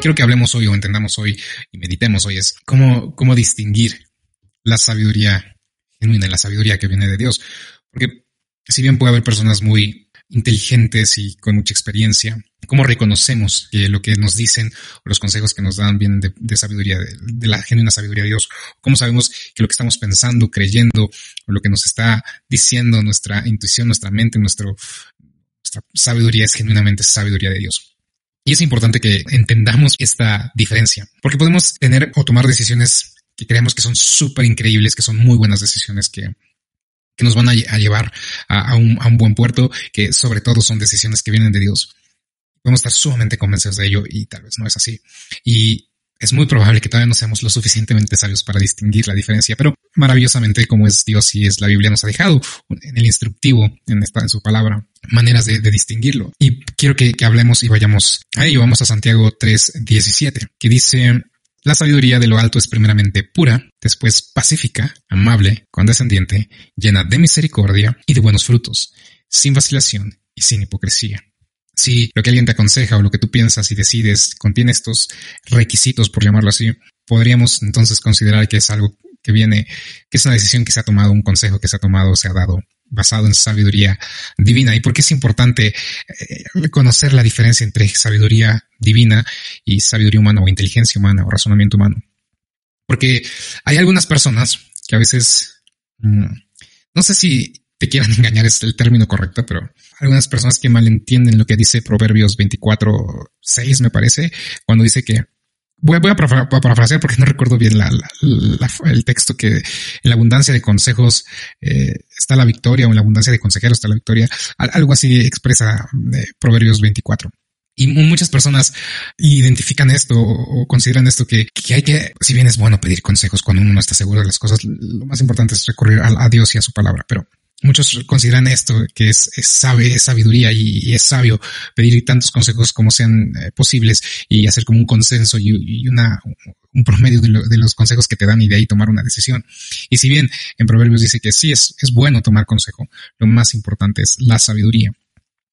quiero que hablemos hoy o entendamos hoy y meditemos hoy es cómo, cómo distinguir la sabiduría genuina, la sabiduría que viene de Dios. Porque si bien puede haber personas muy inteligentes y con mucha experiencia, ¿cómo reconocemos que lo que nos dicen o los consejos que nos dan vienen de, sabiduría, de, la genuina sabiduría de Dios? ¿Cómo sabemos que lo que estamos pensando, creyendo, o lo que nos está diciendo nuestra intuición, nuestra mente, nuestra sabiduría es genuinamente sabiduría de Dios? Y es importante que entendamos esta diferencia, porque podemos tener o tomar decisiones que creemos que son súper increíbles, que son muy buenas decisiones, que nos van a, llevar a, un, buen puerto, que sobre todo son decisiones que vienen de Dios. Podemos estar sumamente convencidos de ello y tal vez no es así. Y es muy probable que todavía no seamos lo suficientemente sabios para distinguir la diferencia, pero maravillosamente como es Dios y es la Biblia nos ha dejado en el instructivo, en esta, en su palabra, maneras de, distinguirlo. Y quiero que, que, hablemos y vayamos a ello. Vamos a Santiago 3.17, que dice, la sabiduría de lo alto es primeramente pura, después pacífica, amable, condescendiente, llena de misericordia y de buenos frutos, sin vacilación y sin hipocresía. Si lo que alguien te aconseja o lo que tú piensas y decides contiene estos requisitos, por llamarlo así, podríamos entonces considerar que es algo que viene, que es una decisión que se ha tomado, un consejo que se ha tomado, se ha dado basado en sabiduría divina. ¿Y por qué es importante eh, reconocer la diferencia entre sabiduría divina y sabiduría humana o inteligencia humana o razonamiento humano? Porque hay algunas personas que a veces, mm, no sé si quieran engañar es el término correcto, pero algunas personas que malentienden lo que dice Proverbios 24, 6 me parece, cuando dice que Voy, a, parafrasear porque no recuerdo bien el texto que en la abundancia de consejos eh, está la victoria o en la abundancia de consejeros está la victoria. Algo así expresa eh, Proverbios 24. Y muchas personas identifican esto o consideran esto que, hay que, si bien es bueno pedir consejos cuando uno no está seguro de las cosas, lo más importante es recurrir a Dios y a su palabra. Pero Muchos consideran esto que es, sabe, sabiduría y, es sabio pedir tantos consejos como sean eh, posibles y hacer como un consenso y, una, un promedio de, los consejos que te dan y de ahí tomar una decisión. Y si bien en Proverbios dice que sí es, es bueno tomar consejo, lo más importante es la sabiduría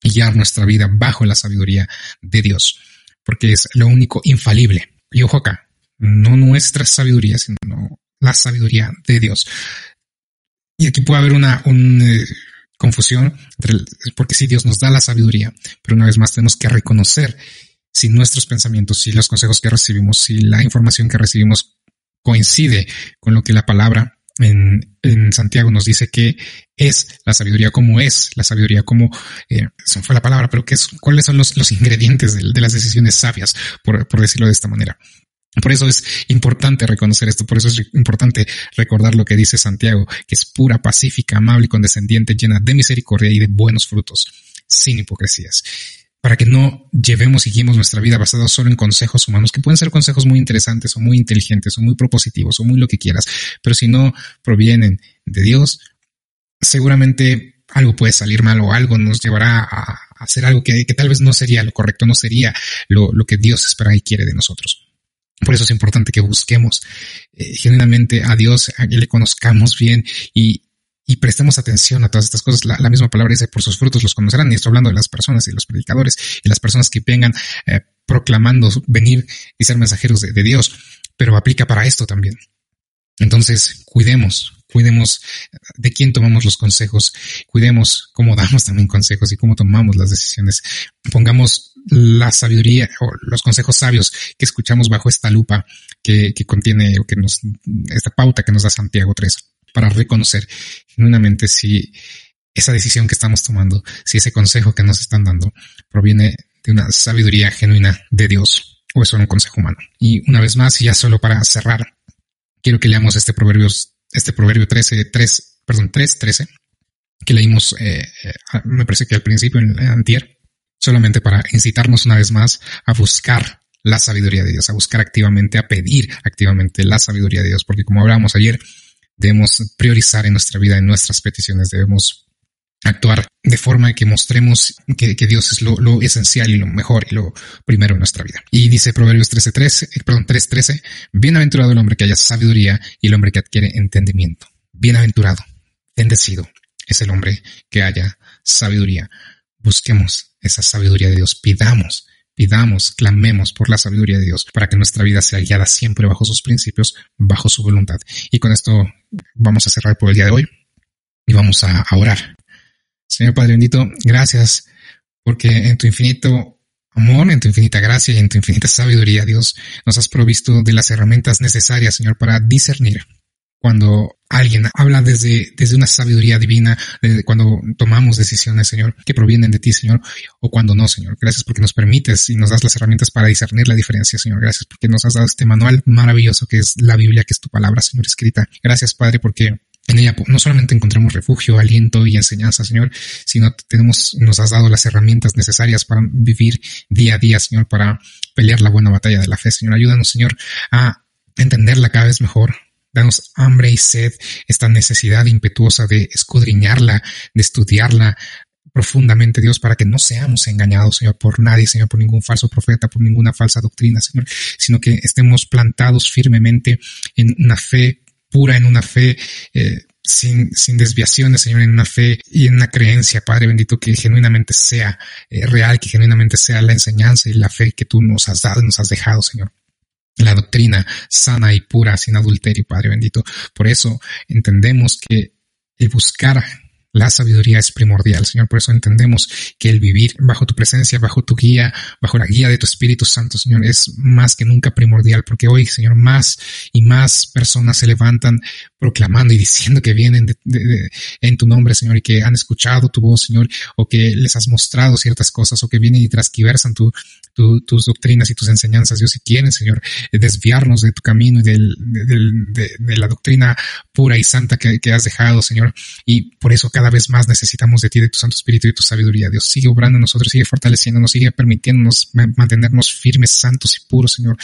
guiar nuestra vida bajo la sabiduría de Dios, porque es lo único infalible. Y ojo acá, no nuestra sabiduría, sino la sabiduría de Dios. Y aquí puede haber una, eh, confusión porque si Dios nos da la sabiduría, pero una vez más tenemos que reconocer si nuestros pensamientos, si los consejos que recibimos, si la información que recibimos coincide con lo que la palabra en, Santiago nos dice que es la sabiduría, cómo es la sabiduría, cómo, eh, eso fue la palabra, pero qué es, cuáles son los, ingredientes de, las decisiones sabias, por decirlo de esta manera. Por eso es importante reconocer esto, por eso es importante recordar lo que dice Santiago, que es pura, pacífica, amable y condescendiente, llena de misericordia y de buenos frutos, sin hipocresías. Para que no llevemos y guiemos nuestra vida basada solo en consejos humanos, que pueden ser consejos muy interesantes o muy inteligentes o muy propositivos o muy lo que quieras, pero si no provienen de Dios, seguramente algo puede salir mal o algo nos llevará a hacer algo que, tal vez no sería lo correcto, no sería lo, lo que Dios espera y quiere de nosotros. Por eso es importante que busquemos eh, genuinamente a Dios, a que le conozcamos bien y, y prestemos atención a todas estas cosas. La, misma palabra dice, por sus frutos los conocerán. Y estoy hablando de las personas y los predicadores y las personas que vengan eh, proclamando venir y ser mensajeros de, de Dios. Pero aplica para esto también. Entonces, cuidemos, cuidemos de quién tomamos los consejos, cuidemos cómo damos también consejos y cómo tomamos las decisiones. Pongamos la sabiduría o los consejos sabios que escuchamos bajo esta lupa que, contiene o que nos, esta pauta que nos da Santiago 3 para reconocer genuinamente si esa decisión que estamos tomando, si ese consejo que nos están dando proviene de una sabiduría genuina de Dios o es solo un consejo humano. Y una vez más, ya solo para cerrar, quiero que leamos este proverbio, este proverbio 13, 3, perdón, 3, 13, que leímos, eh, eh, me parece que al principio en antier, solamente para incitarnos una vez más a buscar la sabiduría de Dios, a buscar activamente, a pedir activamente la sabiduría de Dios, porque como hablábamos ayer, debemos priorizar en nuestra vida, en nuestras peticiones, debemos actuar de forma que mostremos que, Dios es lo, esencial y lo mejor y lo primero en nuestra vida. Y dice Proverbios 13, eh, perdón, 3.13, bienaventurado el hombre que haya sabiduría y el hombre que adquiere entendimiento. Bienaventurado, bendecido es el hombre que haya sabiduría. Busquemos esa sabiduría de Dios, pidamos, pidamos, clamemos por la sabiduría de Dios para que nuestra vida sea guiada siempre bajo sus principios, bajo su voluntad. Y con esto vamos a cerrar por el día de hoy y vamos a, orar. Señor Padre bendito, gracias porque en tu infinito amor, en tu infinita gracia y en tu infinita sabiduría, Dios, nos has provisto de las herramientas necesarias, Señor, para discernir cuando alguien habla desde, desde una sabiduría divina, cuando tomamos decisiones, Señor, que provienen de ti, Señor, o cuando no, Señor. Gracias porque nos permites y nos das las herramientas para discernir la diferencia, Señor. Gracias porque nos has dado este manual maravilloso que es la Biblia, que es tu palabra, Señor, escrita. Gracias, Padre, porque en ella no solamente encontramos refugio, aliento y enseñanza, Señor, sino tenemos, nos has dado las herramientas necesarias para vivir día a día, Señor, para pelear la buena batalla de la fe, Señor. Ayúdanos, Señor, a entenderla cada vez mejor, Danos hambre y sed, esta necesidad impetuosa de escudriñarla, de estudiarla profundamente, Dios, para que no seamos engañados, Señor, por nadie, Señor, por ningún falso profeta, por ninguna falsa doctrina, Señor, sino que estemos plantados firmemente en una fe pura, en una fe eh, sin, sin, desviaciones, Señor, en una fe y en una creencia, Padre bendito, que genuinamente sea eh, real, que genuinamente sea la enseñanza y la fe que tú nos has dado y nos has dejado, Señor la doctrina sana y pura, sin adulterio, Padre bendito. Por eso entendemos que el buscar la sabiduría es primordial, Señor. Por eso entendemos que el vivir bajo tu presencia, bajo tu guía, bajo la guía de tu Espíritu Santo, Señor, es más que nunca primordial, porque hoy, Señor, más y más personas se levantan proclamando y diciendo que vienen en tu nombre, Señor, y que han escuchado tu voz, Señor, o que les has mostrado ciertas cosas, o que vienen y transquiversan tu, tus doctrinas y tus enseñanzas, Dios, si quieren, Señor, desviarnos de tu camino y de, la doctrina pura y santa que, que, has dejado, Señor. Y por eso cada vez más necesitamos de ti, de tu Santo Espíritu y tu sabiduría. Dios, sigue obrando en nosotros, sigue fortaleciéndonos, sigue permitiéndonos mantenernos firmes, santos y puros, Señor.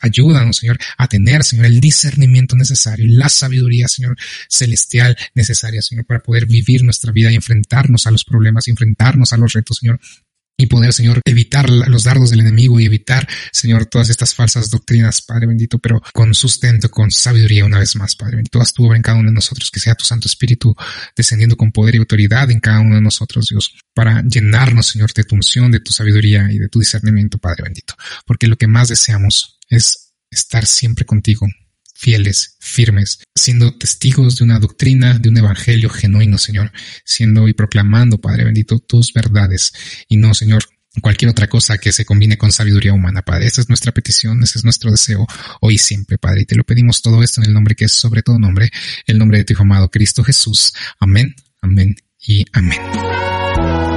Ayúdanos, Señor, a tener, Señor, el discernimiento necesario, la sabiduría, Señor, celestial necesaria, Señor, para poder vivir nuestra vida y enfrentarnos a los problemas, y enfrentarnos a los retos, Señor, y poder, Señor, evitar los dardos del enemigo y evitar, Señor, todas estas falsas doctrinas, Padre bendito, pero con sustento, con sabiduría una vez más, Padre bendito. Haz tu obra en cada uno de nosotros, que sea tu Santo Espíritu descendiendo con poder y autoridad en cada uno de nosotros, Dios, para llenarnos, Señor, de tu unción, de tu sabiduría y de tu discernimiento, Padre bendito. Porque lo que más deseamos es estar siempre contigo, fieles, firmes, siendo testigos de una doctrina, de un evangelio genuino, Señor, siendo y proclamando, Padre bendito, tus verdades y no, Señor, cualquier otra cosa que se combine con sabiduría humana, Padre. Esa es nuestra petición, ese es nuestro deseo hoy y siempre, Padre. Y te lo pedimos todo esto en el nombre que es sobre todo nombre, el nombre de tu Hijo amado Cristo Jesús. Amén, amén y amén.